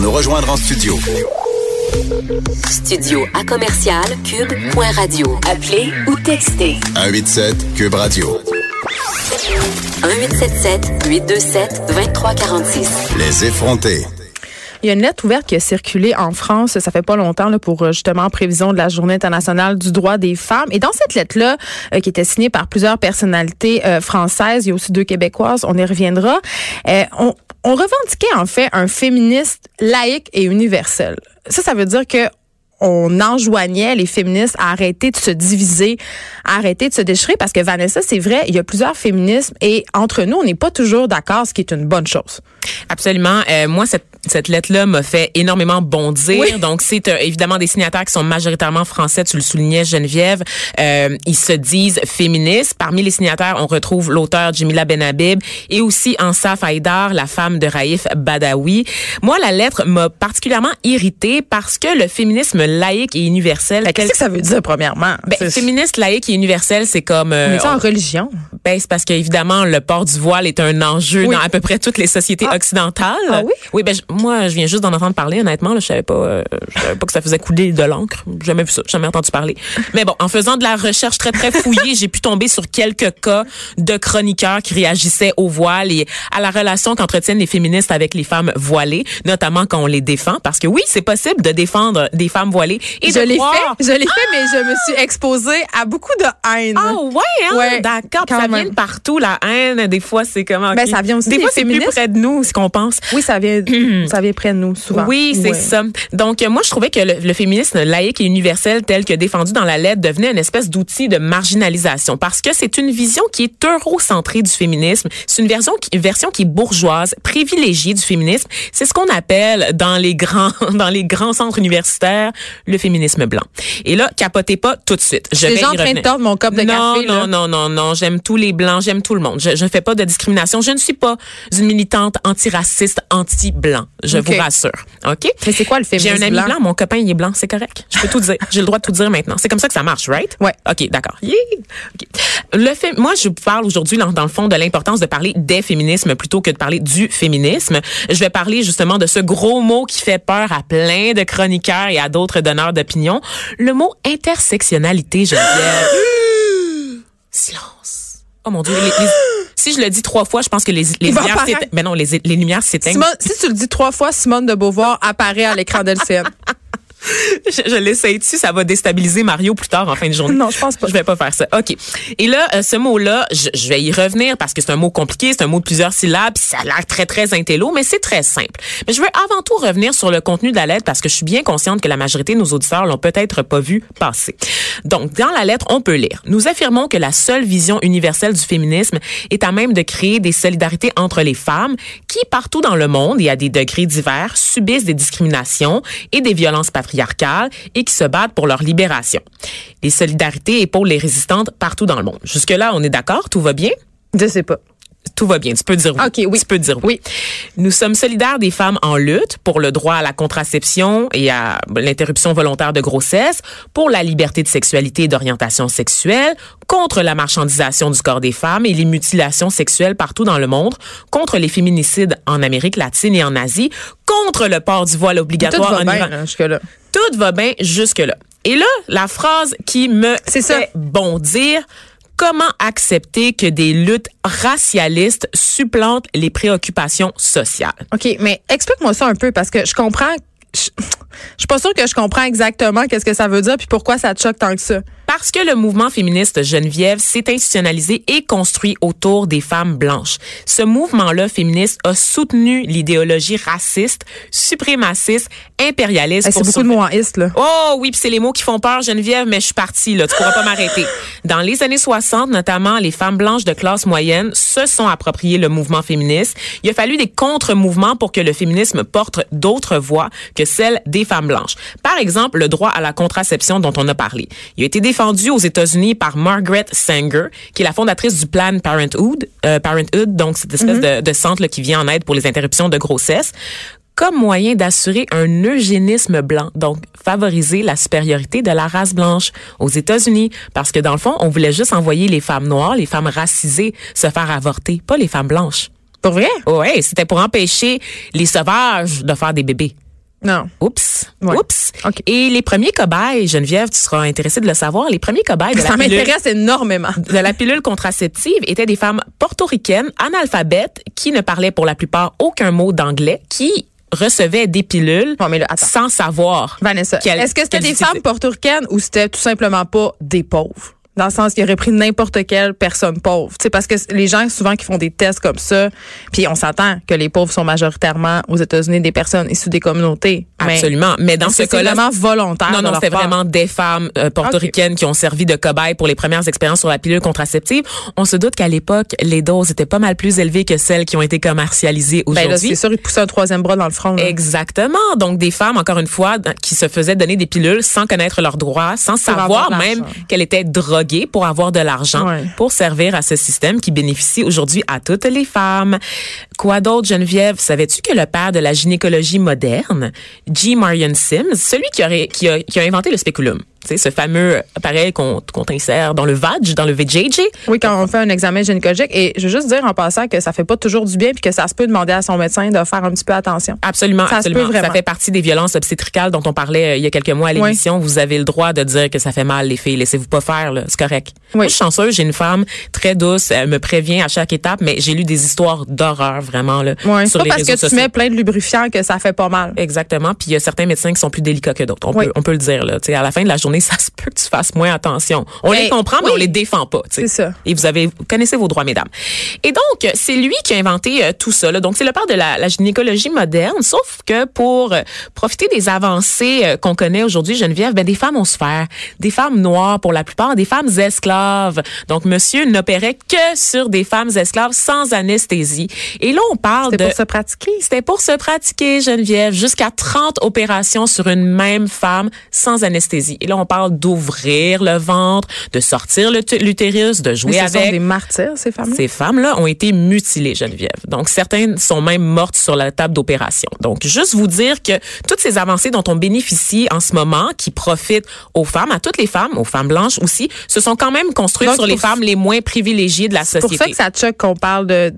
Pour nous rejoindre en studio. Studio à commercial cube.radio. Appelez ou textez. 187 Cube Radio. 1877 827 2346. Les effrontés. Il y a une lettre ouverte qui a circulé en France, ça fait pas longtemps, là, pour euh, justement en prévision de la Journée internationale du droit des femmes. Et dans cette lettre-là, euh, qui était signée par plusieurs personnalités euh, françaises, il y a aussi deux québécoises, on y reviendra, on, on revendiquait en fait un féministe laïque et universel. Ça, ça veut dire que on enjoignait les féministes à arrêter de se diviser, à arrêter de se déchirer, parce que Vanessa, c'est vrai, il y a plusieurs féminismes et entre nous, on n'est pas toujours d'accord, ce qui est une bonne chose. Absolument. Euh, moi, cette, cette lettre-là m'a fait énormément bondir. Donc, c'est euh, évidemment des signataires qui sont majoritairement français. Tu le soulignais, Geneviève. Euh, ils se disent féministes. Parmi les signataires, on retrouve l'auteur Jimila Benhabib et aussi Ansaf Haïdar, la femme de Raif Badawi. Moi, la lettre m'a particulièrement irritée parce que le féminisme laïque et universel... Qu'est-ce que ça veut dire, premièrement? Ben, féministe, laïque et universel, c'est comme... Euh, on est en religion? Ben, c'est parce qu'évidemment, le port du voile est un enjeu dans à peu près toutes les sociétés ah. occidentales. Ah oui? Oui, ben, moi, je viens juste d'en entendre parler, honnêtement. Là, je savais pas, euh, je savais pas que ça faisait couler de l'encre. Jamais vu ça, jamais entendu parler. Mais bon, en faisant de la recherche très, très fouillée, j'ai pu tomber sur quelques cas de chroniqueurs qui réagissaient au voile et à la relation qu'entretiennent les féministes avec les femmes voilées, notamment quand on les défend. Parce que oui, c'est possible de défendre des femmes voilées et je l'ai fait, je l'ai fait, mais je me suis exposée à beaucoup de haine. Ah ouais, hein? ouais d'accord. Ça vient de partout, la haine. Des fois, c'est comment? Ben, ça vient aussi des, des fois, c'est plus près de nous, ce qu'on pense. Oui, ça vient, ça vient près de nous, souvent. Oui, c'est ça. Donc, moi, je trouvais que le, féminisme laïque et universel tel que défendu dans la lettre devenait une espèce d'outil de marginalisation parce que c'est une vision qui est eurocentrée du féminisme. C'est une version qui, version qui est bourgeoise, privilégiée du féminisme. C'est ce qu'on appelle dans les grands, dans les grands centres universitaires le féminisme blanc. Et là, capotez pas tout de suite. Je vais déjà en train de tordre mon cop de non, café. Non, non, non, non, J'aime tous les blancs, j'aime tout le monde. Je ne fais pas de discrimination. Je ne suis pas une militante antiraciste, anti-blanc. Je vous rassure. OK? Mais c'est quoi le féminisme J'ai un ami blanc? mon copain, il est blanc, c'est correct. Je peux tout dire. J'ai le droit de tout dire maintenant. C'est comme ça que ça marche, right? Ouais. OK, d'accord. Le fait, moi, je parle aujourd'hui, dans le fond, de l'importance de parler des féminismes plutôt que de parler du féminisme. Je vais parler justement de ce gros mot qui fait peur à plein de chroniqueurs et à d'autres donneurs d'opinion. Le mot intersectionnalité, je Silence. Oh mon Dieu. si je le dis trois fois, je pense que les, les lumières s'éteignent. Mais non, les, les lumières s'éteignent. Si tu le dis trois fois, Simone de Beauvoir apparaît à l'écran de l'CN. je, je l'essaye dessus, ça va déstabiliser Mario plus tard en fin de journée? Non, je pense pas. Je vais pas faire ça. OK. Et là, euh, ce mot-là, je, je, vais y revenir parce que c'est un mot compliqué, c'est un mot de plusieurs syllabes, ça a l'air très, très intello, mais c'est très simple. Mais je veux avant tout revenir sur le contenu de la lettre parce que je suis bien consciente que la majorité de nos auditeurs l'ont peut-être pas vu passer. Donc, dans la lettre, on peut lire. Nous affirmons que la seule vision universelle du féminisme est à même de créer des solidarités entre les femmes qui, partout dans le monde et à des degrés divers, subissent des discriminations et des violences patriarcales et qui se battent pour leur libération. Les solidarités épaulent les résistantes partout dans le monde. Jusque-là, on est d'accord? Tout va bien? Je sais pas tout va bien. Tu peux dire oui. OK, oui. Tu peux dire oui. Nous sommes solidaires des femmes en lutte pour le droit à la contraception et à l'interruption volontaire de grossesse, pour la liberté de sexualité et d'orientation sexuelle, contre la marchandisation du corps des femmes et les mutilations sexuelles partout dans le monde, contre les féminicides en Amérique latine et en Asie, contre le port du voile obligatoire Tout va en bien, hein, jusque-là. Tout va bien jusque-là. Et là, la phrase qui me C'est ça. fait bondir, comment accepter que des luttes racialistes supplantent les préoccupations sociales? OK, mais explique-moi ça un peu parce que je comprends. Je, suis pas sûre que je comprends exactement qu'est-ce que ça veut dire puis pourquoi ça te choque tant que ça. Parce que le mouvement féministe Geneviève s'est institutionnalisé et construit autour des femmes blanches. Ce mouvement-là féministe a soutenu l'idéologie raciste, suprémaciste, impérialiste. Hey, c'est beaucoup de mots en ist, là. Oh oui, puis c'est les mots qui font peur, Geneviève, mais je suis partie, là. Tu pourras pas m'arrêter. Dans les années 60, notamment, les femmes blanches de classe moyenne se sont appropriées le mouvement féministe. Il a fallu des contre-mouvements pour que le féminisme porte d'autres voix que celles des femmes blanches. Par exemple, le droit à la contraception dont on a parlé. Il a été défendu aux États-Unis par Margaret Sanger, qui est la fondatrice du Planned Parenthood, euh, Parenthood donc cette espèce de, de, centre là, qui vient en aide pour les interruptions de grossesse comme moyen d'assurer un eugénisme blanc, donc favoriser la supériorité de la race blanche aux États-Unis, parce que dans le fond, on voulait juste envoyer les femmes noires, les femmes racisées se faire avorter, pas les femmes blanches. Pour vrai? Ouais, c'était pour empêcher les sauvages de faire des bébés. Non. Oups. Ouais. Oups. OK. Et les premiers cobayes, Geneviève, tu seras intéressée de le savoir, les premiers cobayes de Ça la pilule, m'intéresse énormément. de la pilule contraceptive étaient des femmes portoricaines, analphabètes, qui ne parlaient pour la plupart aucun mot d'anglais, qui recevaient des pilules Bon, mais là, sans savoir. Vanessa, est-ce que c'était des femmes portoricaines ou c'était tout simplement pas des pauvres? Dans le sens qu'il aurait pris n'importe quelle personne pauvre. Tu sais, parce que les gens, souvent, qui font des tests comme ça, puis on s'entend que les pauvres sont majoritairement aux États-Unis des personnes issues des communautés. Absolument. Mais dans ce c'est cas-là, vraiment volontaire. Non, non, c'était part? vraiment des femmes euh, portoricaines qui ont servi de cobayes pour les premières expériences sur la pilule contraceptive. On se doute qu'à l'époque, les doses étaient pas mal plus élevées que celles qui ont été commercialisées Ben là, aujourd'hui. c'est sûr, ils poussaient un troisième bras dans le front. là. Exactement. Donc, des femmes, encore une fois, qui se faisaient donner des pilules sans connaître leurs droits, sans savoir même qu'elles étaient droguées pour avoir de l'argent, Ouais. pour servir à ce système qui bénéficie aujourd'hui à toutes les femmes. Quoi d'autre, Geneviève? Savais-tu que le père de la gynécologie moderne, G. Marion Sims, celui qui, aurait, qui, a, qui a inventé le spéculum, tu sais, ce fameux appareil qu'on qu'on insère dans le vag, dans le VJJ, Oui, quand on fait un examen gynécologique. Et je veux juste dire en passant que ça fait pas toujours du bien puis que ça se peut demander à son médecin de faire un petit peu attention. Absolument, Ça se absolument. peut vraiment. Ça fait partie des violences obstétricales dont on parlait euh, il y a quelques mois à Oui. l'émission. Vous avez le droit de dire que ça fait mal, les filles. Laissez-vous pas faire. C'est correct. Moi, je suis chanceuse. J'ai une femme très douce. Elle me prévient à chaque étape, mais j'ai lu des histoires d'horreur, vraiment, là. C'est sur pas les parce réseaux que tu sociaux. mets plein de lubrifiant que ça fait pas mal. Exactement. Puis il y a certains médecins qui sont plus délicats que d'autres. On, Oui. peut, on peut le dire. Là. Tu sais, à la fin de la journée, ça se peut que tu fasses moins attention. On Mais- les comprend, mais oui. on les défend pas. C'est ça. Et vous avez, vous connaissez vos droits, mesdames. Et donc, c'est lui qui a inventé euh, tout ça. là. Donc, c'est le père de la, la gynécologie moderne. Sauf que pour euh, profiter des avancées euh, qu'on connaît aujourd'hui, Geneviève, ben, des femmes ont souffert. Des femmes noires pour la plupart, des femmes esclaves. Donc, monsieur n'opérait que sur des femmes esclaves sans anesthésie. Et là, on parle de... pour se pratiquer. C'était pour se pratiquer, Geneviève, jusqu'à 30 opérations sur une même femme sans anesthésie. Et là, on parle d'ouvrir le ventre, de sortir l'utérus, de jouer Mais ce sont avec. des martyrs, ces femmes-là? Ces femmes-là ont été mutilées, Geneviève. Donc, certaines sont même mortes sur la table d'opération. Donc, juste vous dire que toutes ces avancées dont on bénéficie en ce moment, qui profitent aux femmes, à toutes les femmes, aux femmes blanches aussi, se sont quand même construites Donc, sur les femmes les moins privilégiées de la C'est pour société ça que ça choque qu'on parle de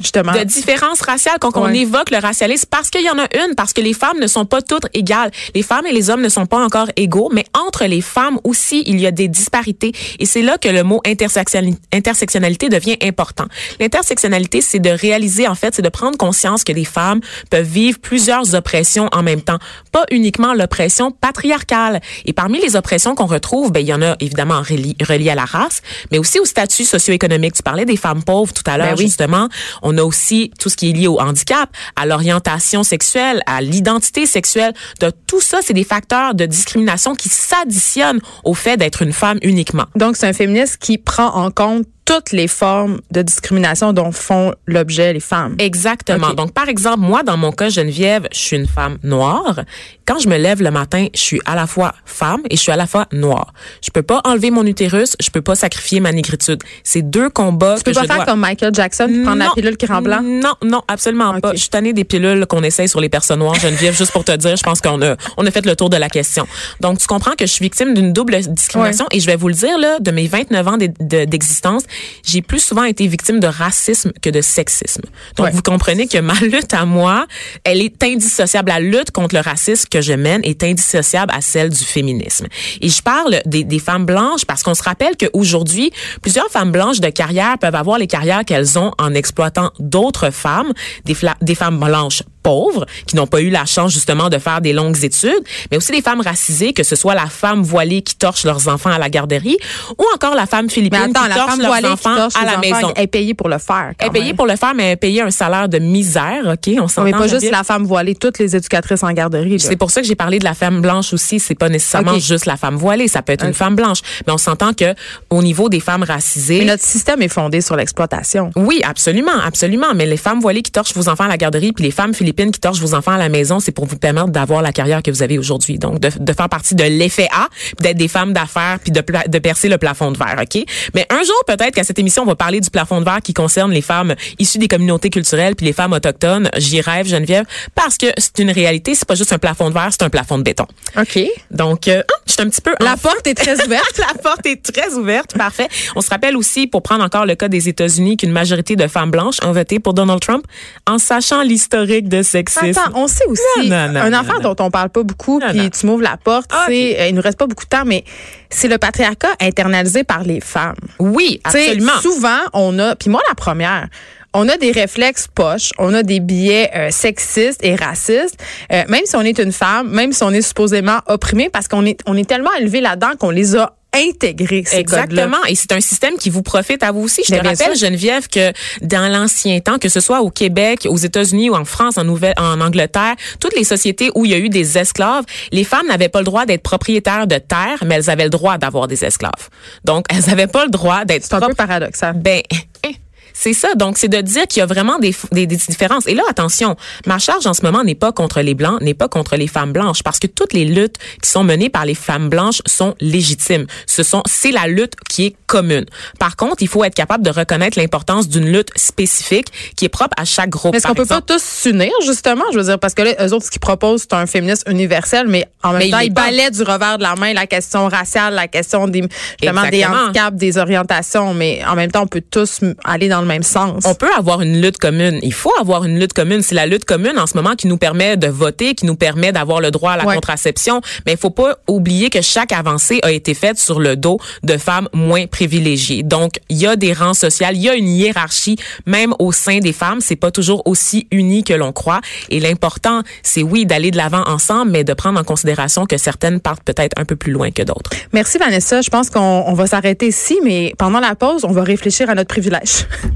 justement. de différences raciales quand on évoque le racialisme parce qu'il y en a une parce que les femmes ne sont pas toutes égales. Les femmes et les hommes ne sont pas encore égaux mais entre les femmes aussi il y a des disparités. Et c'est là que le mot intersectionnali- intersectionnalité devient important. L'intersectionnalité c'est de réaliser en fait c'est de prendre conscience que les femmes peuvent vivre plusieurs oppressions en même temps. Pas uniquement l'oppression patriarcale. Et parmi les oppressions qu'on retrouve ben il y en a évidemment reli- reliées à la race mais aussi au statut socio-économique. Tu parlais des femmes pauvres tout à l'heure Ben oui. justement. On a aussi tout ce qui est lié au handicap, à l'orientation sexuelle, à l'identité sexuelle. De tout ça, c'est des facteurs de discrimination qui s'additionnent au fait d'être une femme uniquement. Donc, c'est un féministe qui prend en compte toutes les formes de discrimination dont font l'objet les femmes. Exactement. Donc, par exemple, moi, dans mon cas, Geneviève, je suis une femme noire. Quand je me lève le matin, je suis à la fois femme et je suis à la fois noire. Je peux pas enlever mon utérus, je peux pas sacrifier ma négritude. C'est deux combats Tu peux que pas je faire dois... comme Michael Jackson, puis prendre la Non. pilule qui rend blanc? Non, non, absolument pas. Je suis tannée des pilules qu'on essaye sur les personnes noires, Geneviève, juste pour te dire, je pense qu'on a, on a fait le tour de la question. Donc, tu comprends que je suis victime d'une double discrimination et je vais vous le dire, là, de mes 29 ans d'e- de- d'existence, j'ai plus souvent été victime de racisme que de sexisme. Donc, Ouais. vous comprenez que ma lutte à moi, elle est indissociable. La lutte contre le racisme que je mène est indissociable à celle du féminisme. Et je parle des, des femmes blanches parce qu'on se rappelle qu'aujourd'hui, plusieurs femmes blanches de carrière peuvent avoir les carrières qu'elles ont en exploitant d'autres femmes, des femmes blanches pauvres qui n'ont pas eu la chance justement de faire des longues études, mais aussi des femmes racisées, que ce soit la femme voilée qui torche leurs enfants à la garderie ou encore la femme philippine attends, qui la torche femme leurs voilée qui enfants torche à la enfants, maison. elle est payée pour le faire. Elle est payée pour le faire, mais elle est payée un salaire de misère, OK? On s'entend. mais pas juste la femme voilée, toutes les éducatrices en garderie. C'est pour ça que j'ai parlé de la femme blanche aussi. C'est pas nécessairement juste la femme voilée. Ça peut être une femme blanche. Mais on s'entend que au niveau des femmes racisées. Mais notre système est fondé sur l'exploitation. Oui, absolument, absolument. Mais les femmes voilées qui torchent vos enfants à la garderie, puis les femmes philippines qui torchent vos enfants à la maison, c'est pour vous permettre d'avoir la carrière que vous avez aujourd'hui. Donc, de, de faire partie de l'effet A, d'être des femmes d'affaires, puis de, percer le plafond de verre, OK? Mais un jour, peut-être qu'à cette émission, on va parler du plafond de verre qui concerne les femmes issues des communautés culturelles, puis les femmes autochtones. J'y rêve, Geneviève, parce que c'est une réalité. C'est pas juste un plafond de verre, c'est un plafond de béton. OK. Donc, euh, je suis un petit peu... La en- porte est très ouverte. la porte est très ouverte, parfait. On se rappelle aussi, pour prendre encore le cas des États-Unis, qu'une majorité de femmes blanches ont voté pour Donald Trump en sachant l'historique de de sexisme. Attends, on sait aussi Non, non, non, un affaire non. dont on parle pas beaucoup, puis tu m'ouvres la porte, Ah, c'est euh, il nous reste pas beaucoup de temps, mais c'est le patriarcat internalisé par les femmes. Oui, absolument. Souvent, on a, puis moi la première, on a des réflexes poches, on a des biais euh, sexistes et racistes, euh, même si on est une femme, même si on est supposément opprimé, parce qu'on est, on est tellement élevé là-dedans qu'on les a intégrés, ces. Exactement. Et c'est un système qui vous profite à vous aussi. Je Mais te rappelle, sûr. Geneviève, que dans l'ancien temps, que ce soit au Québec, aux États-Unis ou en France, en, Nouvelle, en Angleterre, toutes les sociétés où il y a eu des esclaves, les femmes n'avaient pas le droit d'être propriétaires de terre, mais elles avaient le droit d'avoir des esclaves. Donc, elles n'avaient pas le droit d'être C'est un peu paradoxal. ben, hein, c'est ça. Donc, c'est de dire qu'il y a vraiment des, des, des différences. Et là, attention, ma charge en ce moment n'est pas contre les Blancs, n'est pas contre les femmes blanches, parce que toutes les luttes qui sont menées par les femmes blanches sont légitimes. Ce sont, c'est la lutte qui est commune. Par contre, il faut être capable de reconnaître l'importance d'une lutte spécifique qui est propre à chaque groupe. Mais est-ce qu'on peut pas tous s'unir, justement? Je veux dire, parce que là, eux autres, ce qu'ils proposent, c'est un féminisme universel, mais en même Mais temps, ils balaient du revers de la main la question raciale, la question des, justement, des handicaps, des orientations, mais en même temps, on peut tous aller dans le même sens. On peut avoir une lutte commune. Il faut avoir une lutte commune. C'est la lutte commune en ce moment qui nous permet de voter, qui nous permet d'avoir le droit à la Ouais. contraception. Mais il faut pas oublier que chaque avancée a été faite sur le dos de femmes moins privilégiées. Donc, il y a des rangs sociaux, il y a une hiérarchie, même au sein des femmes. C'est pas toujours aussi uni que l'on croit. Et l'important, c'est oui, d'aller de l'avant ensemble, mais de prendre en considération que certaines partent peut-être un peu plus loin que d'autres. Merci, Vanessa. Je pense qu'on on va s'arrêter ici, mais pendant la pause, on va réfléchir à notre privilège.